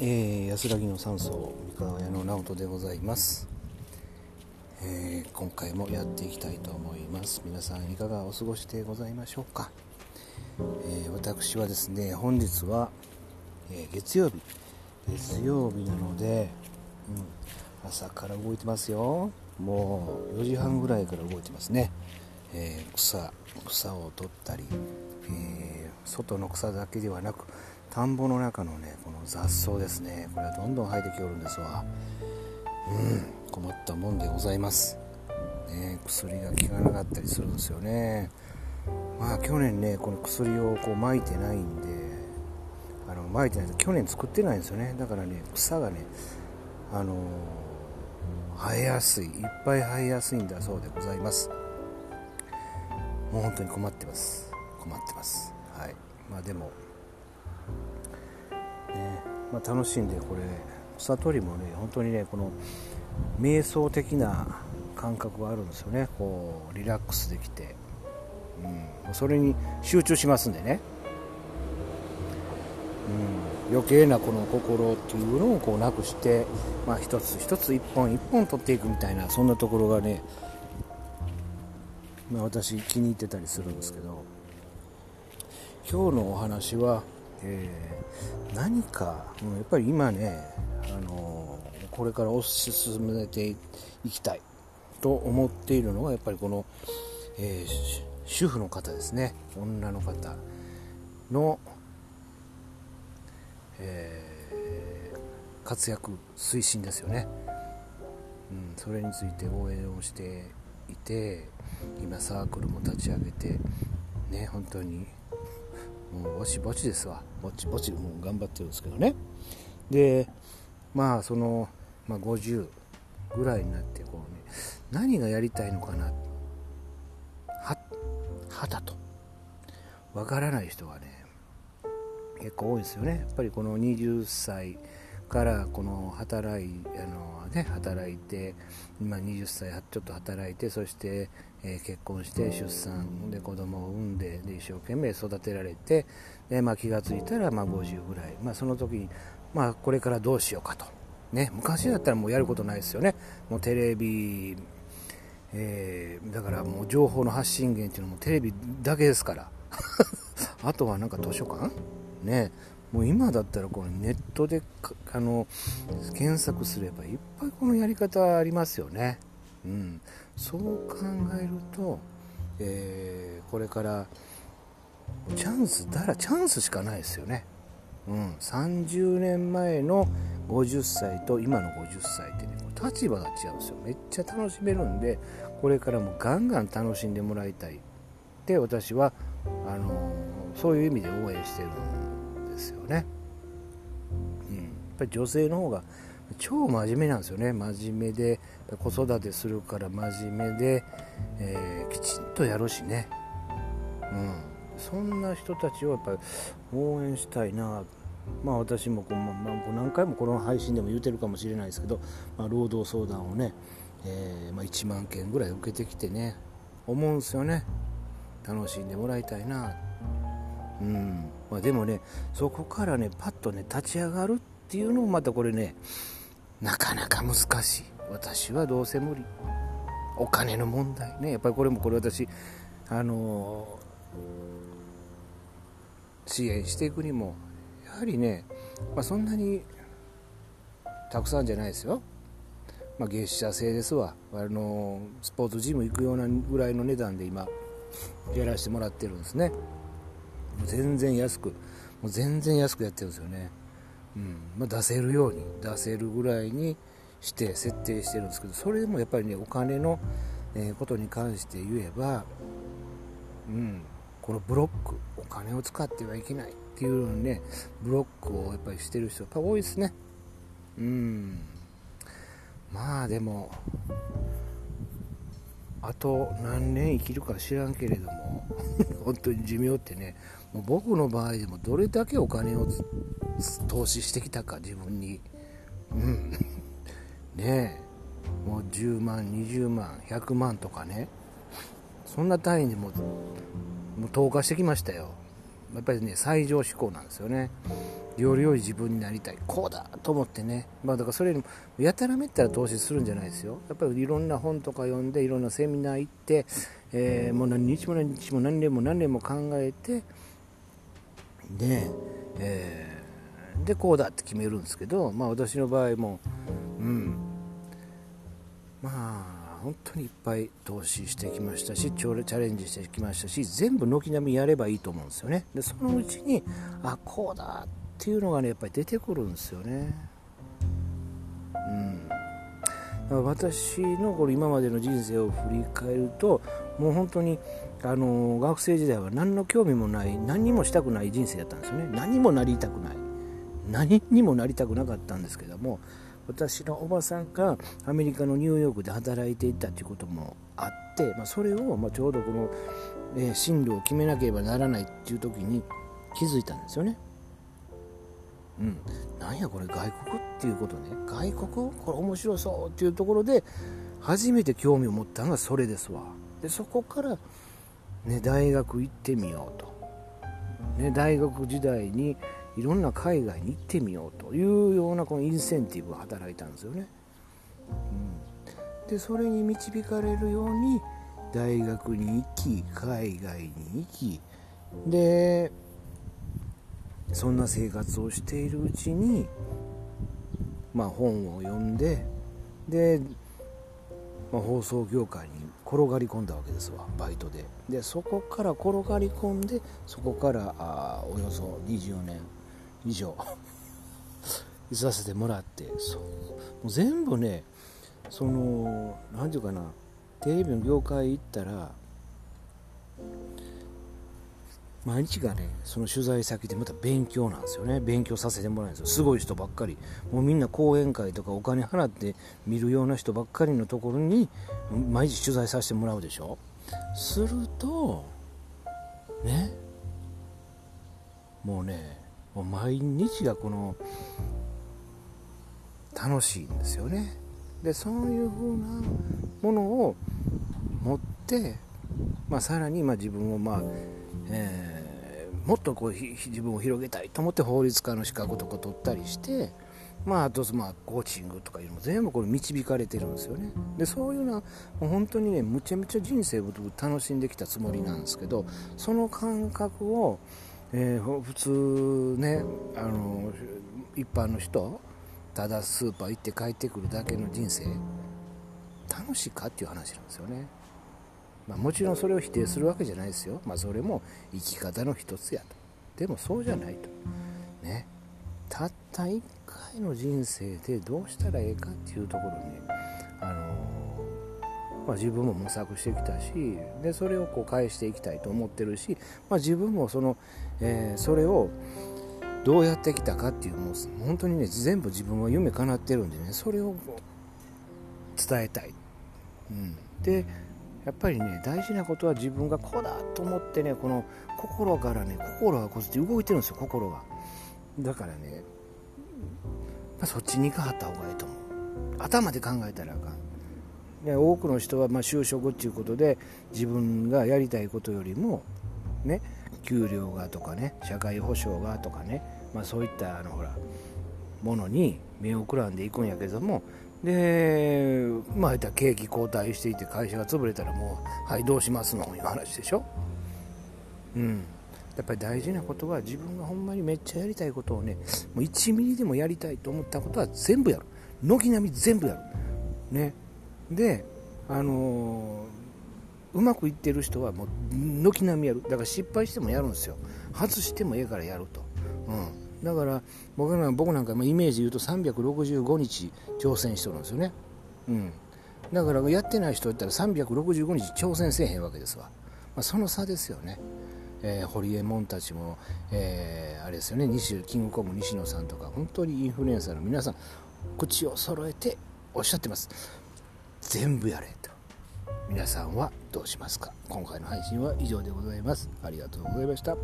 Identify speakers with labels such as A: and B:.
A: えー、安らぎの山荘三河屋の直人でございます、えー、今回もやっていきたいと思います。皆さんいかがお過ごしでございましょうか、えー、私はですね本日は、え月曜日。月曜日なので、うん、朝から動いてますよ。もう4時半ぐらいから動いてますね、え草草を取ったり、え外の草だけではなく田んぼの中のねこの雑草ですね。これはどんどん生えてきおるんですわ。うん困ったもんでございます、ね、薬が効かなかったりするんですよね。まあ去年ねこの薬をこう撒いてないんであの撒いてないと去年作ってないんですよね。だからね草がねあの生えやすいいっぱい生えやすいんだそうでございます。もう本当に困ってます。困ってます。はい。まあでもまあ、楽しんでこれ草取りもね本当にねこの瞑想的な感覚があるんですよね。こうリラックスできて、うん、それに集中しますんでね、うん、余計なこの心っていうのをこうなくして、まあ、一つ一つ一本一本取っていくみたいなそんなところがね、まあ、私気に入ってたりするんですけど。今日のお話はえー、何か、やっぱり今ね、あのー、これから推し進めていきたいと思っているのはやっぱりこの、えー、主婦の方ですね。女の方の、えー、活躍推進ですよね、うん、それについて応援をしていて今サークルも立ち上げてね本当にもうぼちぼちですわ。ぼちぼちもう頑張ってるんですけどね。でまあその、まあ、50ぐらいになってこうね何がやりたいのかな。ははだと。わからない人がね結構多いですよね。やっぱりこの20歳からこの働いあの、ね、働いて今20歳ちょっと働いてそして、えー、結婚して出産で子供を産んでで一生懸命育てられてで、まあ、気が付いたらまあ50ぐらい、まあ、その時に、まあ、これからどうしようかと、ね、昔だったらもうやることないですよね。もうテレビ、えー、だからもう情報の発信源っていうのもテレビだけですから。あとはなんか図書館？ね。もう今だったらこのネットであの検索すればいっぱいこのやり方ありますよね。うん、そう考えると、えー、これからチャンスだらチャンスしかないですよね。うん、30年前の50歳と今の50歳ってね立場が違うんですよめっちゃ楽しめるんでこれからもガンガン楽しんでもらいたいって私はあのそういう意味で応援してるですよね、うん、やっぱり女性の方が超真面目なんですよね。真面目で子育てするから真面目で、えー、きちんとやるしね、うん、そんな人たちをやっぱり応援したいな。まあ私もこう、まあ、何回もこの配信でも言うてるかもしれないですけど、まあ、労働相談をね、えー、まあ、1万件ぐらい受けてきてね思うんですよね。楽しんでもらいたいな。うん。まあ、でもねそこからねパッとね立ち上がるっていうのもまたこれねなかなか難しい。私はどうせ無理。お金の問題。ねやっぱりこれもこれ私あのー、支援していくにもやはりね、まあ、そんなにたくさんじゃないですよ、まあ、月謝制ですわ。あのー、スポーツジム行くようなぐらいの値段で今やらせてもらってるんですね。全然安くもう全然安くやってるんですよね、うん。まあ、出せるように出せるぐらいにして設定してるんですけどそれでもやっぱりねお金の、えことに関して言えば、うん、このブロックお金を使ってはいけないっていうのにねブロックをやっぱりしてる人やっぱ多いですね。うん。まあでもあと何年生きるか知らんけれども 本当に寿命ってねもう僕の場合でもどれだけお金を投資してきたか自分に。うん。ねえ。もう10万20万100万とかね。そんな単位でももう投下してきましたよ。やっぱりね最上志向なんですよね。より良い自分になりたい。こうだと思ってね、まあ、だからそれにやたらめったら投資するんじゃないですよ。やっぱりいろんな本とか読んでいろんなセミナー行って、えー、もう何日も何日も何年も何年も考えてで、えー、でこうだって決めるんですけど、まあ、私の場合もうん。まあ本当にいっぱい投資してきましたしチャレンジしてきましたし全部軒並みやればいいと思うんですよね。でそのうちにあこうだっていうのがねやっぱり出てくるんですよね。うん。私のこれ今までの人生を振り返るともう本当にあの学生時代は何の興味もない何にもしたくない人生だったんですよね。何もなりたくない。何にもなりたくなかったんですけども私のおばさんがアメリカのニューヨークで働いていたということもあって、まあ、それを、まちょうどこの、えー、進路を決めなければならないっていう時に気づいたんですよね。うん、なんやこれ外国っていうことね。外国？これ面白そうっていうところで初めて興味を持ったのがそれですわ。でそこから、ね、大学行ってみようと、ね、大学時代にいろんな海外に行ってみようというようなこのインセンティブが働いたんですよね。うん、でそれに導かれるように大学に行き海外に行きでそんな生活をしているうちに、まあ、本を読んでで、まあ、放送業界に転がり込んだわけですわバイトででそこから転がり込んでそこからあおよそ20年以上。いさせてもらってそう。もう全部ねその何て言うかなテレビの業界行ったら毎日がねその取材先でまた勉強なんですよね。勉強させてもらうんですよ。すごい人ばっかり。もうみんな講演会とかお金払って見るような人ばっかりのところに毎日取材させてもらうでしょ。するとね。もうね毎日がこの楽しいんですよね。でそういう風なものを持って、まあ、さらにま自分をまあ、えー、もっとこう自分を広げたいと思って法律家の資格とか取ったりしてまあ、あとまあコーチングとかいうのも全部これ導かれてるんですよね。でそういうのはもう本当にねむちゃむちゃ人生を楽しんできたつもりなんですけどその感覚をえー、普通ねあの一般の人ただスーパー行って帰ってくるだけの人生楽しいかっていう話なんですよね、まあ、もちろんそれを否定するわけじゃないですよ、まあ、それも生き方の一つやと。でもそうじゃないと。ね。たった1回の人生でどうしたらええかっていうところにあのまあ、自分も模索してきたしでそれをこう返していきたいと思ってるし、まあ、自分もその、えー、それをどうやってきたかっていうもう本当にね全部自分は夢叶ってるんでねそれを伝えたい、うん、でやっぱりね大事なことは自分がこうだと思ってねこの心からね心がこうって動いてるんですよ心が。だからね、まあ、そっちに行かはった方がいいと思う。頭で考えたらあかん。多くの人はま就職っていうことで自分がやりたいことよりもね給料がとかね社会保障がとかね、まあ、そういったあのほらものに目をくらんでいくんやけどもでまあ景気後退していて会社が潰れたらもうはいどうしますの？いう話でしょ？うん。やっぱり大事なことは自分がほんまにめっちゃやりたいことをねもう1ミリでもやりたいと思ったことは全部やる。軒並み全部やる。ね。であのー、うまくいってる人はもう軒並みやる。だから失敗してもやるんですよ。外してもええからやると、うん、だから僕なん僕なんかイメージ言うと365日挑戦しとるんですよね、うん、だからやってない人だったら365日挑戦せえへんわけですわ、まあ、その差ですよね。えー、ホリエモンたちも、えー、あれですよね。西キングコング西野さんとか本当にインフルエンサーの皆さん口を揃えておっしゃってます。全部やれと。皆さんはどうしますか？今回の配信は以上でございます。ありがとうございました。